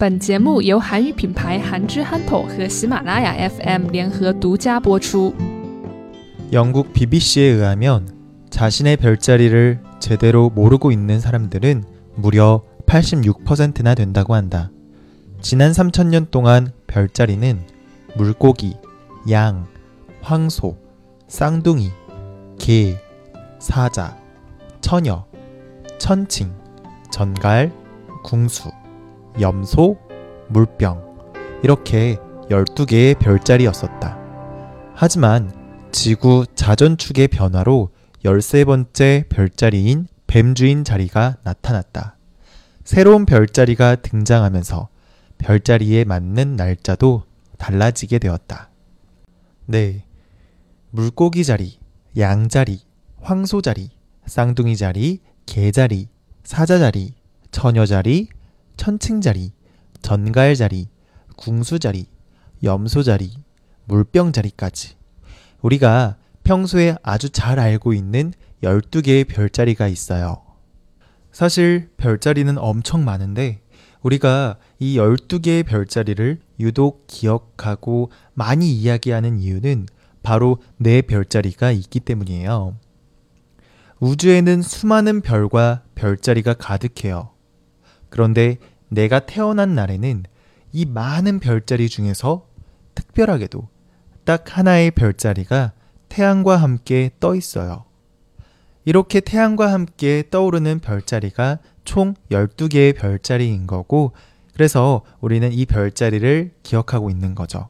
本节目由韩语品牌韩之憨头和喜马拉雅 FM 联合独家播出。 영국 BBC에 의하면 자신의 별자리를 제대로 모르고 있는 사람들은 무려 86%나 된다고 한다. 지난 3천년 동안 별자리는 물고기, 양, 황소, 쌍둥이, 개, 사자, 처녀, 천칭, 전갈, 궁수, 염소, 물병 이렇게 12개의 별자리였었다. 하지만 지구 자전축의 변화로 13번째 별자리인 뱀주인 자리가 나타났다. 새로운 별자리가 등장하면서 별자리에 맞는 날짜도 달라지게 되었다. 네. 물고기 자리, 양 자리, 황소 자리, 쌍둥이 자리, 개 자리, 사자 자리, 처녀 자리, 천칭 자리, 전갈 자리, 궁수 자리, 염소 자리, 물병 자리까지 우리가 평소에 아주 잘 알고 있는 12개의 별자리가 있어요. 사실 별자리는 엄청 많은데 우리가 이 12개의 별자리를 유독 기억하고 많이 이야기하는 이유는 바로 네 별자리가 있기 때문이에요. 우주에는 수많은 별과 별자리가 가득해요. 그런데 내가 태어난 날에는 이 많은 별자리 중에서 특별하게도 딱 하나의 별자리가 태양과 함께 떠 있어요. 이렇게 태양과 함께 떠오르는 별자리가 총 12개의 별자리인 거고, 그래서 우리는 이 별자리를 기억하고 있는 거죠.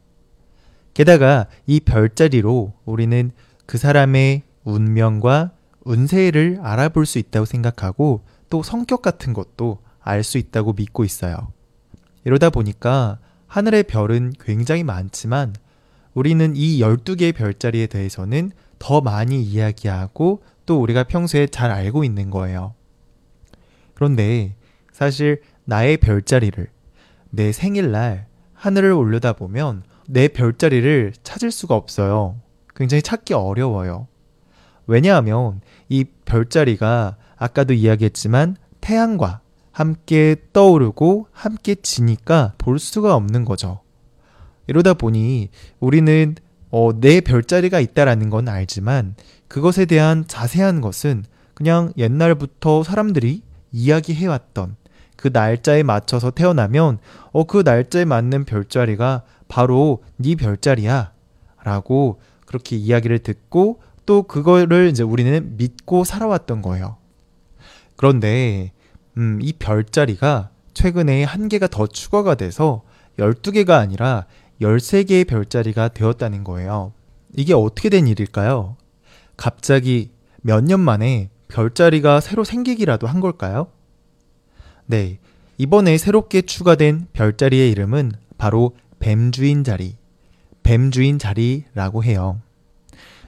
게다가 이 별자리로 우리는 그 사람의 운명과 운세를 알아볼 수 있다고 생각하고 또 성격 같은 것도 알 수 있다고 믿고 있어요. 이러다 보니까 하늘의 별은 굉장히 많지만 우리는 이 12개의 별자리에 대해서는 더 많이 이야기하고 또 우리가 평소에 잘 알고 있는 거예요. 그런데 사실 나의 별자리를 내 생일날 하늘을 올려다 보면 내 별자리를 찾을 수가 없어요. 굉장히 찾기 어려워요. 왜냐하면 이 별자리가 아까도 이야기했지만 태양과 함께 떠오르고 함께 지니까 볼 수가 없는 거죠. 이러다 보니 우리는 어, 내 별자리가 있다라는 건 알지만 그것에 대한 자세한 것은 그냥 옛날부터 사람들이 이야기해왔던 그 날짜에 맞춰서 태어나면 어, 그 날짜에 맞는 별자리가 바로 네 별자리야 라고 그렇게 이야기를 듣고 또 그거를 이제 우리는 믿고 살아왔던 거예요. 그런데 음, 이 별자리가 최근에 한 개가 더 추가가 돼서 12개가 아니라 13개의 별자리가 되었다는 거예요. 이게 어떻게 된 일일까요? 갑자기 몇 년 만에 별자리가 새로 생기기라도 한 걸까요? 네. 이번에 새롭게 추가된 별자리의 이름은 바로 뱀주인 자리, 뱀주인 자리라고 해요.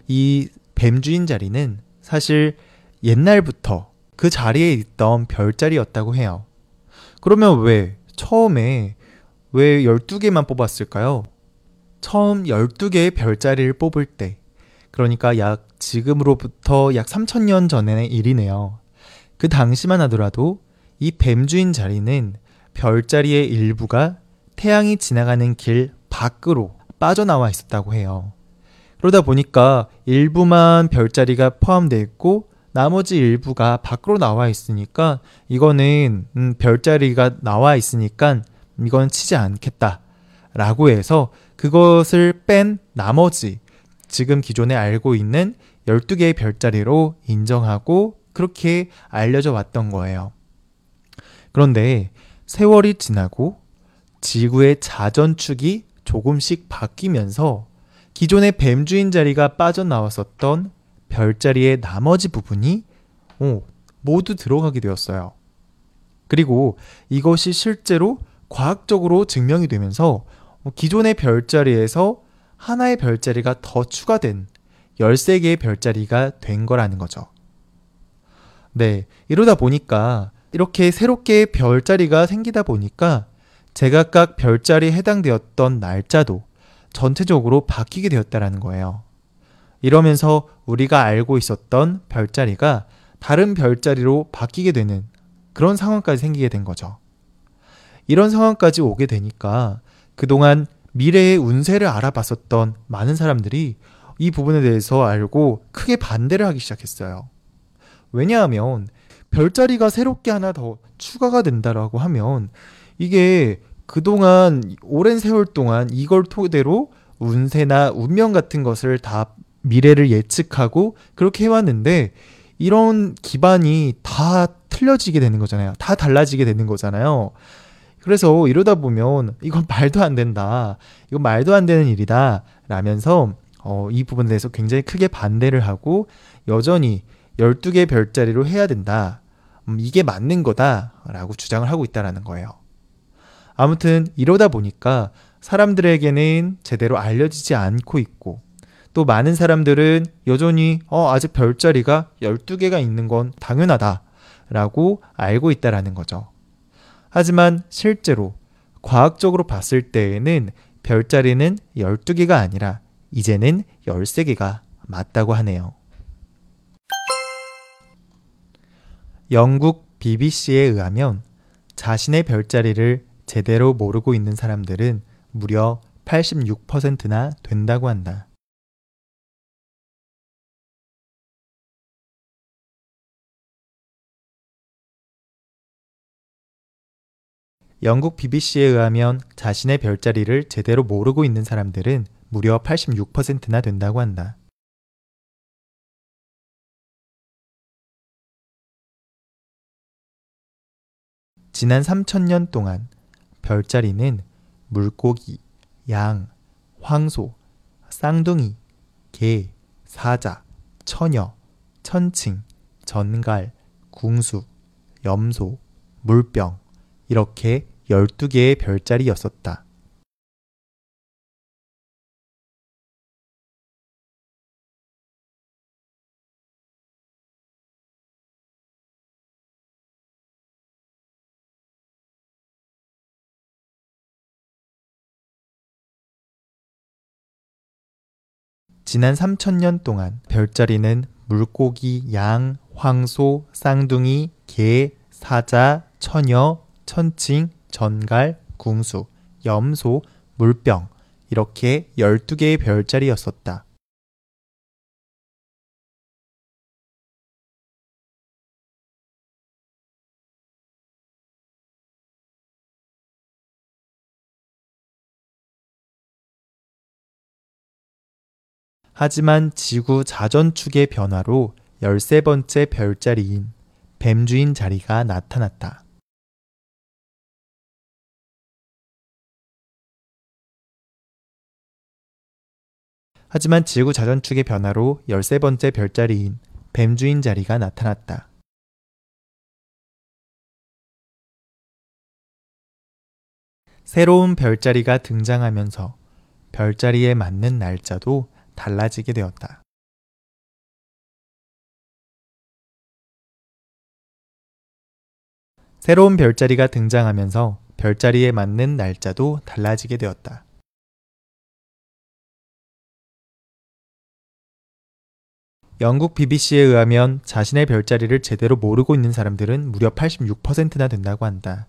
이 뱀주인 자리는 사실 옛날부터 그 자리에 있던 별자리였다고 해요. 그러면 왜 처음에 왜 12개만 뽑았을까요? 처음 12개의 별자리를 뽑을 때, 그러니까 약 지금으로부터 약 3천년 전의 일이네요. 그 당시만 하더라도 이 뱀주인 자리는 별자리의 일부가 태양이 지나가는 길 밖으로 빠져나와 있었다고 해요. 그러다 보니까 일부만 별자리가 포함되어 있고 나머지 일부가 밖으로 나와 있으니까 이거는 음, 별자리가 나와 있으니까 이건 치지 않겠다. 라고 해서 그것을 뺀 나머지 지금 기존에 알고 있는 12개의 별자리로 인정하고 그렇게 알려져 왔던 거예요. 그런데 세월이 지나고 지구의 자전축이 조금씩 바뀌면서 기존의 뱀주인 자리가 빠져나왔었던 별자리의 나머지 부분이 오, 모두 들어가게 되었어요. 그리고 이것이 실제로 과학적으로 증명이 되면서 기존의 별자리에서 하나의 별자리가 더 추가된 13개의 별자리가 된 거라는 거죠. 네, 이러다 보니까 이렇게 새롭게 별자리가 생기다 보니까 제각각 별자리에 해당되었던 날짜도 전체적으로 바뀌게 되었다라는 거예요. 이러면서 우리가 알고 있었던 별자리가 다른 별자리로 바뀌게 되는 그런 상황까지 생기게 된 거죠. 이런 상황까지 오게 되니까 그동안 미래의 운세를 알아봤었던 많은 사람들이 이 부분에 대해서 알고 크게 반대를 하기 시작했어요. 왜냐하면 별자리가 새롭게 하나 더 추가가 된다라고 하면 이게 그동안 오랜 세월 동안 이걸 토대로 운세나 운명 같은 것을 다 미래를 예측하고 그렇게 해왔는데 이런 기반이 다 틀려지게 되는 거잖아요. 다 달라지게 되는 거잖아요. 그래서 이러다 보면 이건 말도 안 된다. 이건 말도 안 되는 일이다. 라면서 어, 이 부분에 대해서 굉장히 크게 반대를 하고 여전히 12개 별자리로 해야 된다. 음, 이게 맞는 거다. 라고 주장을 하고 있다라는 거예요. 아무튼 이러다 보니까 사람들에게는 제대로 알려지지 않고 있고 또 많은 사람들은 여전히 어, 아직 별자리가 12개가 있는 건 당연하다. 라고 알고 있다라는 거죠. 하지만 실제로 과학적으로 봤을 때에는 별자리는 12개가 아니라 이제는 13개가 맞다고 하네요. 영국 BBC에 의하면 자신의 별자리를 제대로 모르고 있는 사람들은 무려 86%나 된다고 한다. 영국 BBC에 의하면 자신의 별자리를 제대로 모르고 있는 사람들은 무려 86%나 된다고 한다. 지난 3천년 동안 별자리는 물고기, 양, 황소, 쌍둥이, 개, 사자, 처녀, 천칭, 전갈, 궁수, 염소, 물병, 이렇게 12개의 별자리였었다. 지난 3천년 동안 별자리는 물고기, 양, 황소, 쌍둥이, 개, 사자, 처녀, 천칭, 전갈, 궁수, 염소, 물병 이렇게 12개의 별자리였었다. 하지만 지구 자전축의 변화로 13번째 별자리인 뱀주인 자리가 나타났다. 하지만 지구 자전축의 변화로 13번째 별자리인 뱀주인 자리가 나타났다. 새로운 별자리가 등장하면서 별자리에 맞는 날짜도 달라지게 되었다. 새로운 별자리가 등장하면서 별자리에 맞는 날짜도 달라지게 되었다. 영국 BBC에 의하면 자신의 별자리를 제대로 모르고 있는 사람들은 무려 86%나 된다고 한다.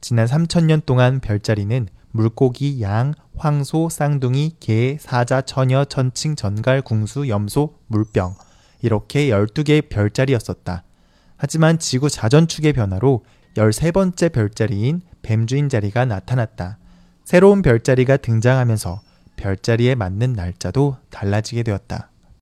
지난 3천년 동안 별자리는 물고기, 양, 황소, 쌍둥이, 개, 사자, 처녀, 천칭, 전갈, 궁수, 염소, 물병 이렇게 12개의 별자리였었다. 하지만 지구 자전축의 변화로 13번째 별자리인 뱀주인 자리가 나타났다. 새로운 별자리가 등장하면서 별자리에 맞는 날짜도 달라지게 되었다.